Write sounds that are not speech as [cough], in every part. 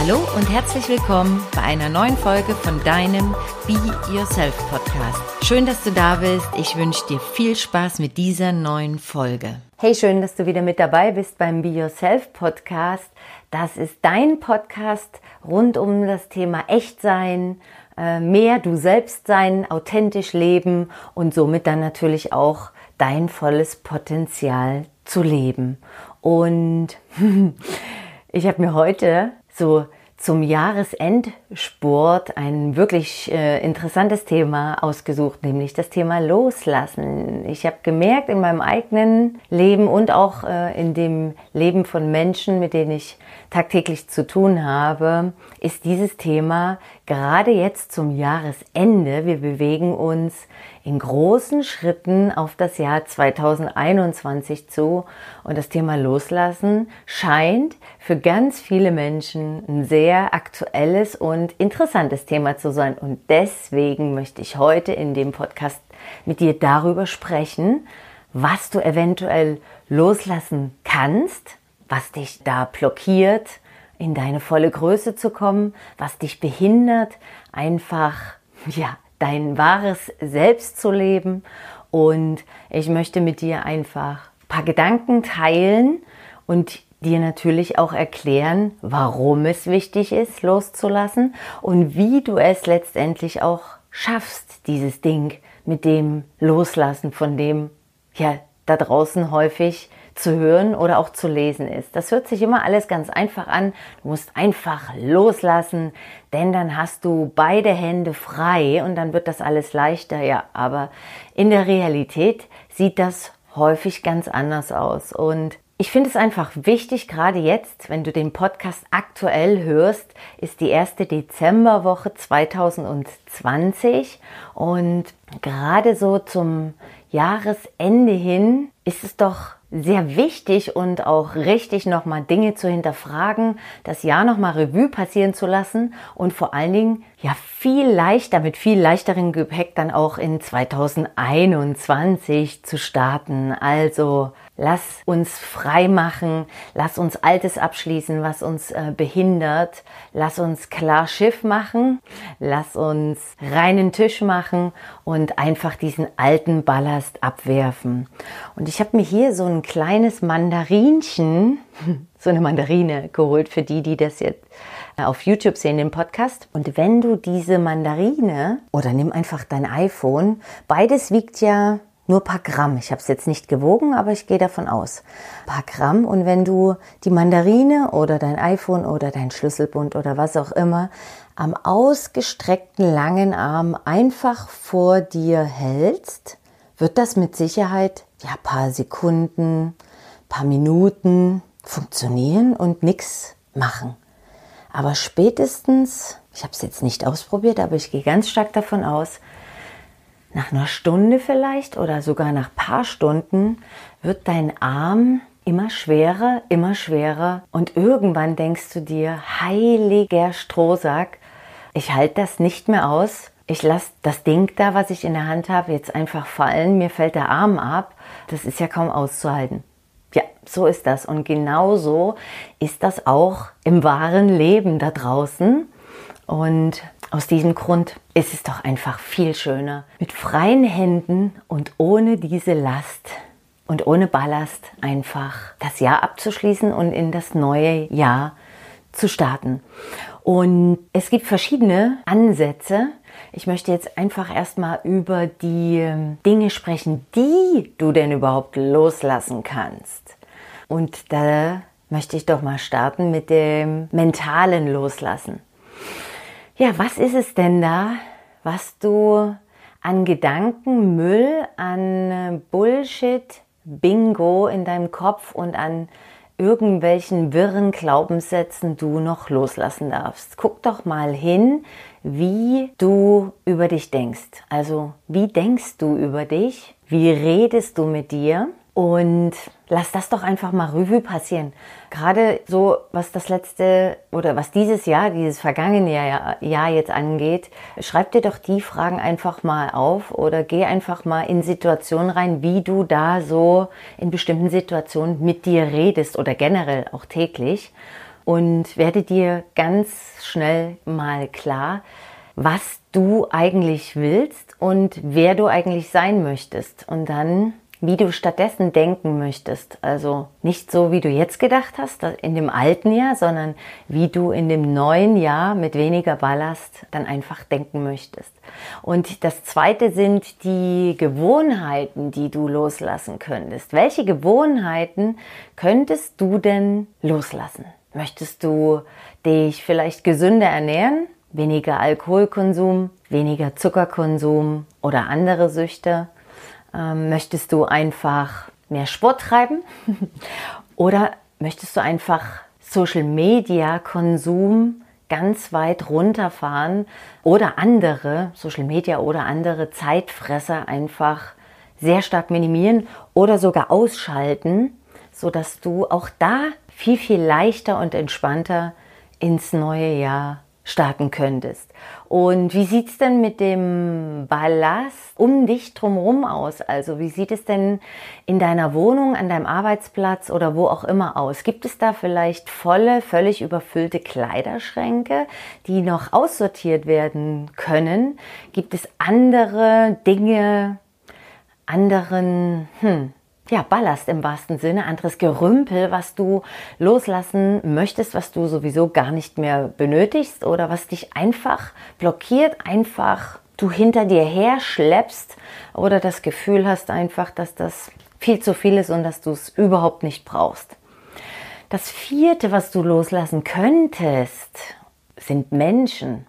Hallo und herzlich willkommen bei einer neuen Folge von deinem Be Yourself Podcast. Schön, dass du da bist. Ich wünsche dir viel Spaß mit dieser neuen Folge. Hey, schön, dass du wieder mit dabei bist beim Be Yourself Podcast. Das ist dein Podcast rund um das Thema Echtsein, äh, mehr du selbst sein, authentisch leben und somit dann natürlich auch dein volles Potenzial zu leben. Und [laughs] ich habe mir heute so zum Jahresendsport ein wirklich äh, interessantes Thema ausgesucht, nämlich das Thema Loslassen. Ich habe gemerkt in meinem eigenen Leben und auch äh, in dem Leben von Menschen, mit denen ich tagtäglich zu tun habe, ist dieses Thema gerade jetzt zum Jahresende. Wir bewegen uns in großen Schritten auf das Jahr 2021 zu und das Thema Loslassen scheint für ganz viele Menschen ein sehr aktuelles und interessantes Thema zu sein. Und deswegen möchte ich heute in dem Podcast mit dir darüber sprechen, was du eventuell loslassen kannst, was dich da blockiert, in deine volle Größe zu kommen, was dich behindert, einfach, ja, dein wahres Selbst zu leben. Und ich möchte mit dir einfach ein paar Gedanken teilen und dir natürlich auch erklären, warum es wichtig ist, loszulassen und wie du es letztendlich auch schaffst, dieses Ding mit dem Loslassen, von dem ja da draußen häufig zu hören oder auch zu lesen ist. Das hört sich immer alles ganz einfach an. Du musst einfach loslassen, denn dann hast du beide Hände frei und dann wird das alles leichter. Ja, aber in der Realität sieht das häufig ganz anders aus. Und ich finde es einfach wichtig, gerade jetzt, wenn du den Podcast aktuell hörst, ist die erste Dezemberwoche 2020 und gerade so zum Jahresende hin ist es doch sehr wichtig und auch richtig nochmal Dinge zu hinterfragen, das Jahr nochmal Revue passieren zu lassen und vor allen Dingen ja viel leichter, mit viel leichteren Gepäck dann auch in 2021 zu starten. Also Lass uns frei machen, lass uns Altes abschließen, was uns äh, behindert. Lass uns klar Schiff machen, lass uns reinen Tisch machen und einfach diesen alten Ballast abwerfen. Und ich habe mir hier so ein kleines Mandarinchen, [laughs] so eine Mandarine geholt für die, die das jetzt äh, auf YouTube sehen, den Podcast. Und wenn du diese Mandarine oder nimm einfach dein iPhone, beides wiegt ja nur paar Gramm. Ich habe es jetzt nicht gewogen, aber ich gehe davon aus. Paar Gramm. Und wenn du die Mandarine oder dein iPhone oder dein Schlüsselbund oder was auch immer am ausgestreckten langen Arm einfach vor dir hältst, wird das mit Sicherheit ja paar Sekunden, paar Minuten funktionieren und nichts machen. Aber spätestens, ich habe es jetzt nicht ausprobiert, aber ich gehe ganz stark davon aus, nach einer Stunde vielleicht oder sogar nach paar Stunden wird dein Arm immer schwerer, immer schwerer und irgendwann denkst du dir, heiliger Strohsack, ich halte das nicht mehr aus. Ich lasse das Ding da, was ich in der Hand habe, jetzt einfach fallen. Mir fällt der Arm ab. Das ist ja kaum auszuhalten. Ja, so ist das. Und genauso ist das auch im wahren Leben da draußen. Und aus diesem Grund ist es doch einfach viel schöner, mit freien Händen und ohne diese Last und ohne Ballast einfach das Jahr abzuschließen und in das neue Jahr zu starten. Und es gibt verschiedene Ansätze. Ich möchte jetzt einfach erstmal über die ähm, Dinge sprechen, die du denn überhaupt loslassen kannst. Und da möchte ich doch mal starten mit dem mentalen Loslassen. Ja, was ist es denn da, was du an Gedankenmüll, an äh, Bullshit, Bingo in deinem Kopf und an irgendwelchen wirren Glaubenssätzen du noch loslassen darfst. Guck doch mal hin, wie du über dich denkst. Also, wie denkst du über dich? Wie redest du mit dir? Und lass das doch einfach mal Revue passieren. Gerade so, was das letzte oder was dieses Jahr, dieses vergangene Jahr, Jahr jetzt angeht, schreib dir doch die Fragen einfach mal auf oder geh einfach mal in Situationen rein, wie du da so in bestimmten Situationen mit dir redest oder generell auch täglich. und werde dir ganz schnell mal klar, was du eigentlich willst und wer du eigentlich sein möchtest. Und dann wie du stattdessen denken möchtest. Also nicht so, wie du jetzt gedacht hast, in dem alten Jahr, sondern wie du in dem neuen Jahr mit weniger Ballast dann einfach denken möchtest. Und das zweite sind die Gewohnheiten, die du loslassen könntest. Welche Gewohnheiten könntest du denn loslassen? Möchtest du dich vielleicht gesünder ernähren? Weniger Alkoholkonsum, weniger Zuckerkonsum oder andere Süchte? Ähm, möchtest du einfach mehr Sport treiben? [laughs] Oder möchtest du einfach Social Media Konsum ganz weit runterfahren oder andere Social Media oder andere Zeitfresser einfach sehr stark minimieren oder sogar ausschalten, sodass du auch da viel, viel leichter und entspannter ins neue Jahr starten könntest. Und wie sieht es denn mit dem Ballast um dich drumherum aus? Also wie sieht es denn in deiner Wohnung, an deinem Arbeitsplatz oder wo auch immer aus? Gibt es da vielleicht volle, völlig überfüllte Kleiderschränke, die noch aussortiert werden können? Gibt es andere Dinge, anderen, hm, ja, Ballast im wahrsten Sinne, anderes Gerümpel, was du loslassen möchtest, was du sowieso gar nicht mehr benötigst oder was dich einfach blockiert, einfach du hinter dir her schleppst oder das Gefühl hast einfach, dass das viel zu viel ist und dass du es überhaupt nicht brauchst. Das vierte, was du loslassen könntest, sind Menschen.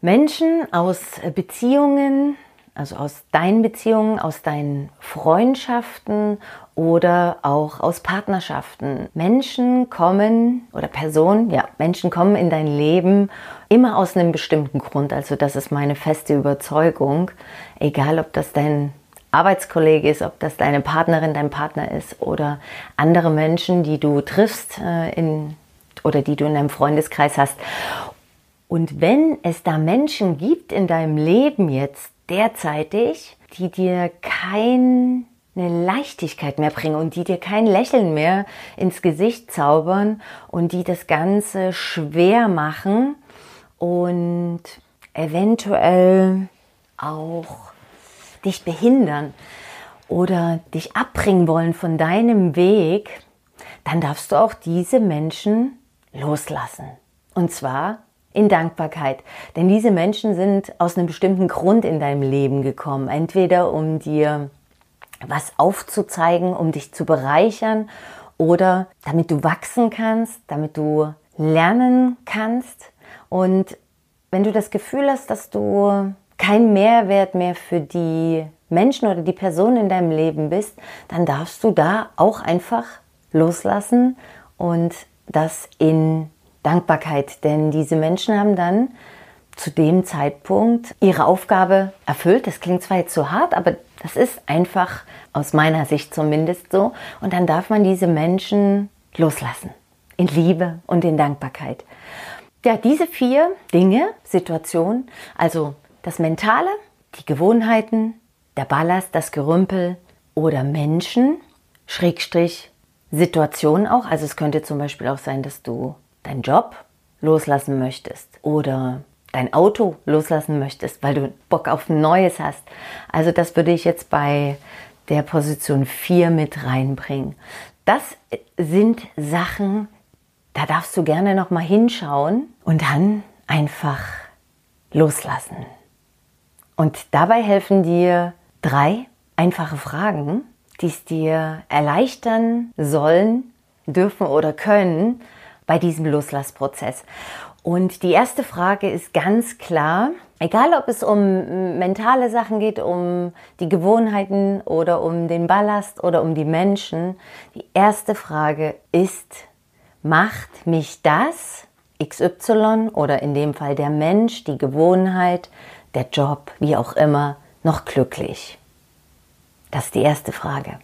Menschen aus Beziehungen, also aus deinen Beziehungen, aus deinen Freundschaften oder auch aus Partnerschaften. Menschen kommen oder Personen, ja, Menschen kommen in dein Leben immer aus einem bestimmten Grund. Also das ist meine feste Überzeugung. Egal, ob das dein Arbeitskollege ist, ob das deine Partnerin, dein Partner ist oder andere Menschen, die du triffst äh, in, oder die du in deinem Freundeskreis hast. Und wenn es da Menschen gibt in deinem Leben jetzt, derzeitig, die dir keine Leichtigkeit mehr bringen und die dir kein Lächeln mehr ins Gesicht zaubern und die das Ganze schwer machen und eventuell auch dich behindern oder dich abbringen wollen von deinem Weg, dann darfst du auch diese Menschen loslassen. Und zwar in Dankbarkeit. Denn diese Menschen sind aus einem bestimmten Grund in deinem Leben gekommen. Entweder um dir was aufzuzeigen, um dich zu bereichern oder damit du wachsen kannst, damit du lernen kannst. Und wenn du das Gefühl hast, dass du kein Mehrwert mehr für die Menschen oder die Person in deinem Leben bist, dann darfst du da auch einfach loslassen und das in Dankbarkeit, denn diese Menschen haben dann zu dem Zeitpunkt ihre Aufgabe erfüllt. Das klingt zwar jetzt so hart, aber das ist einfach aus meiner Sicht zumindest so. Und dann darf man diese Menschen loslassen. In Liebe und in Dankbarkeit. Ja, diese vier Dinge, Situationen, also das Mentale, die Gewohnheiten, der Ballast, das Gerümpel oder Menschen, Schrägstrich, Situationen auch. Also es könnte zum Beispiel auch sein, dass du deinen Job loslassen möchtest oder dein Auto loslassen möchtest, weil du Bock auf neues hast. Also das würde ich jetzt bei der Position 4 mit reinbringen. Das sind Sachen, da darfst du gerne noch mal hinschauen und dann einfach loslassen. Und dabei helfen dir drei einfache Fragen, die es dir erleichtern sollen, dürfen oder können, bei diesem Loslassprozess. Und die erste Frage ist ganz klar, egal ob es um mentale Sachen geht, um die Gewohnheiten oder um den Ballast oder um die Menschen, die erste Frage ist, macht mich das XY oder in dem Fall der Mensch, die Gewohnheit, der Job, wie auch immer, noch glücklich? Das ist die erste Frage.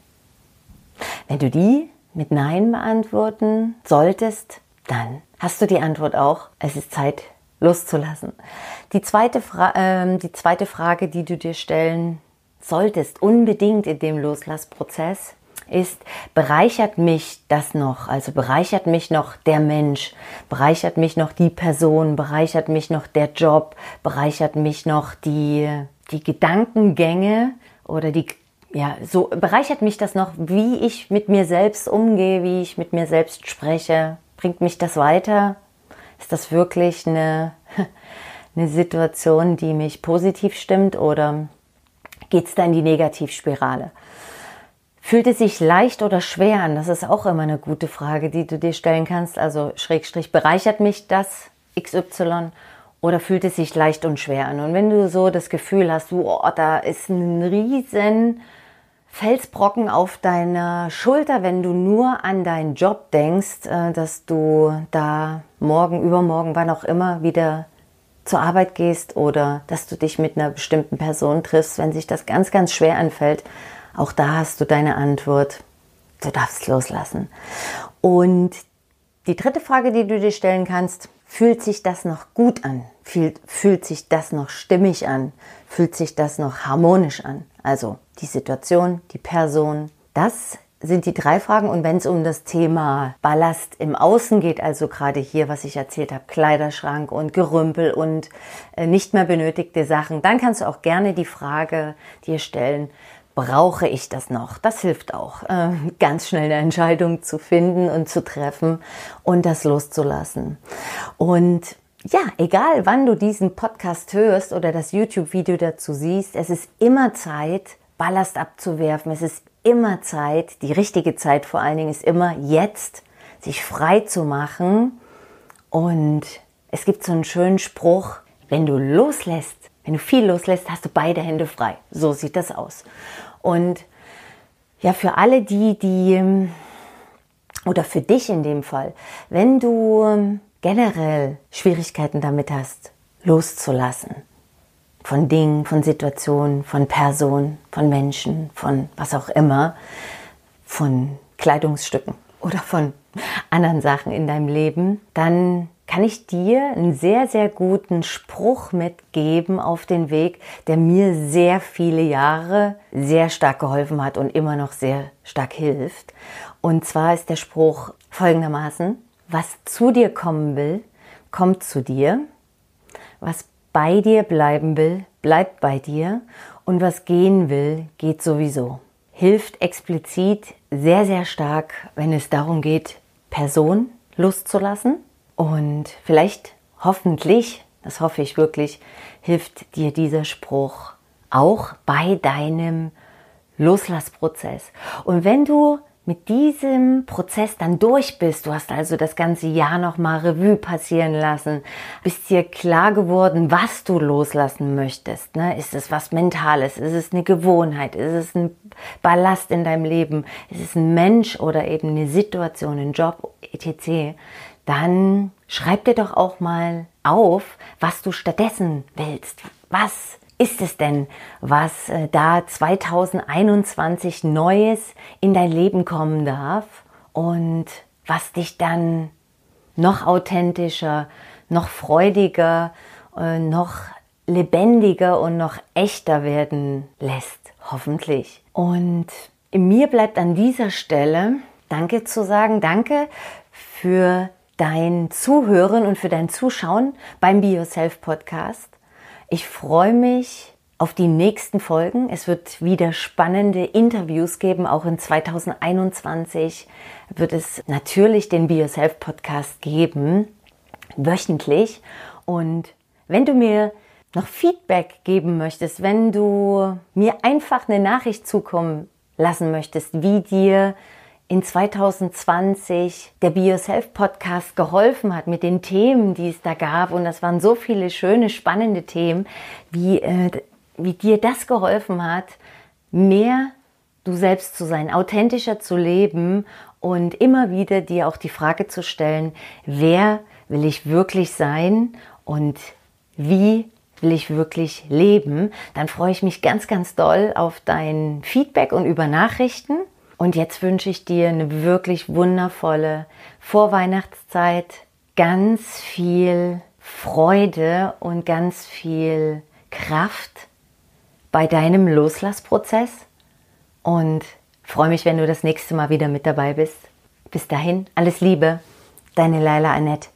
Wenn du die mit Nein beantworten solltest, dann hast du die Antwort auch. Es ist Zeit loszulassen. Die zweite, Fra äh, die zweite Frage, die du dir stellen solltest, unbedingt in dem Loslassprozess, ist, bereichert mich das noch? Also bereichert mich noch der Mensch, bereichert mich noch die Person, bereichert mich noch der Job, bereichert mich noch die, die Gedankengänge oder die, ja, so bereichert mich das noch, wie ich mit mir selbst umgehe, wie ich mit mir selbst spreche. Bringt mich das weiter? Ist das wirklich eine, [laughs] eine Situation, die mich positiv stimmt oder geht es da in die Negativspirale? Fühlt es sich leicht oder schwer an? Das ist auch immer eine gute Frage, die du dir stellen kannst. Also Schrägstrich, bereichert mich das XY oder fühlt es sich leicht und schwer an? Und wenn du so das Gefühl hast, oh, da ist ein riesen Felsbrocken auf deiner Schulter, wenn du nur an deinen Job denkst, äh, dass du da morgen, übermorgen, wann auch immer wieder zur Arbeit gehst oder dass du dich mit einer bestimmten Person triffst, wenn sich das ganz, ganz schwer anfällt, auch da hast du deine Antwort. Du darfst loslassen. Und die dritte Frage, die du dir stellen kannst, fühlt sich das noch gut an? Fühlt, fühlt sich das noch stimmig an? Fühlt sich das noch harmonisch an? Also die Situation, die Person. Das sind die drei Fragen. Und wenn es um das Thema Ballast im Außen geht, also gerade hier, was ich erzählt habe, Kleiderschrank und Gerümpel und äh, nicht mehr benötigte Sachen, dann kannst du auch gerne die Frage dir stellen, brauche ich das noch? Das hilft auch, äh, ganz schnell eine Entscheidung zu finden und zu treffen und das loszulassen. Und ja, egal wann du diesen Podcast hörst oder das YouTube-Video dazu siehst, es ist immer Zeit, Ballast abzuwerfen. Es ist immer Zeit, die richtige Zeit vor allen Dingen ist immer jetzt, sich frei zu machen. Und es gibt so einen schönen Spruch, wenn du loslässt, wenn du viel loslässt, hast du beide Hände frei. So sieht das aus. Und ja, für alle die, die, ähm, oder für dich in dem Fall, wenn du ähm, generell Schwierigkeiten damit hast, loszulassen, von Dingen, von Situationen, von Personen, von Menschen, von was auch immer, von Kleidungsstücken oder von anderen Sachen in deinem Leben, dann kann ich dir einen sehr, sehr guten Spruch mitgeben auf den Weg, der mir sehr viele Jahre sehr stark geholfen hat und immer noch sehr stark hilft. Und zwar ist der Spruch folgendermaßen, was zu dir kommen will, kommt zu dir. Was bei dir bleiben will, bleibt bei dir. Und was gehen will, geht sowieso. Hilft explizit sehr, sehr stark, wenn es darum geht, Person loszulassen und vielleicht, hoffentlich, das hoffe ich wirklich, hilft dir dieser Spruch auch bei deinem Loslassprozess. Und wenn du mit diesem Prozess dann durch bist, du hast also das ganze Jahr nochmal Revue passieren lassen, bist dir klar geworden, was du loslassen möchtest. Ne? Ist es was Mentales? Ist es eine Gewohnheit? Ist es ein Ballast in deinem Leben? Ist es ein Mensch oder eben eine Situation, ein Job, etc.? dann schreib dir doch auch mal auf, was du stattdessen willst. Was ist es denn, was äh, da 2021 Neues in dein Leben kommen darf und was dich dann noch authentischer, noch freudiger, äh, noch lebendiger und noch echter werden lässt, hoffentlich. Und mir bleibt an dieser Stelle Danke zu sagen, danke für dein Zuhören und für dein Zuschauen beim Be Yourself Podcast. Ich freue mich auf die nächsten Folgen. Es wird wieder spannende Interviews geben. Auch in 2021 wird es natürlich den Be Yourself Podcast geben, wöchentlich. Und wenn du mir noch Feedback geben möchtest, wenn du mir einfach eine Nachricht zukommen lassen möchtest, wie dir in 2020 der Be Yourself Podcast geholfen hat mit den Themen, die es da gab. Und das waren so viele schöne, spannende Themen, wie, äh, wie dir das geholfen hat, mehr du selbst zu sein, authentischer zu leben und immer wieder dir auch die Frage zu stellen, wer will ich wirklich sein und wie will ich wirklich leben, dann freue ich mich ganz, ganz doll auf dein Feedback und über Nachrichten. Und jetzt wünsche ich dir eine wirklich wundervolle Vorweihnachtszeit, ganz viel Freude und ganz viel Kraft bei deinem Loslassprozess und Freue mich, wenn du das nächste Mal wieder mit dabei bist. Bis dahin, alles Liebe, deine Laila Annette.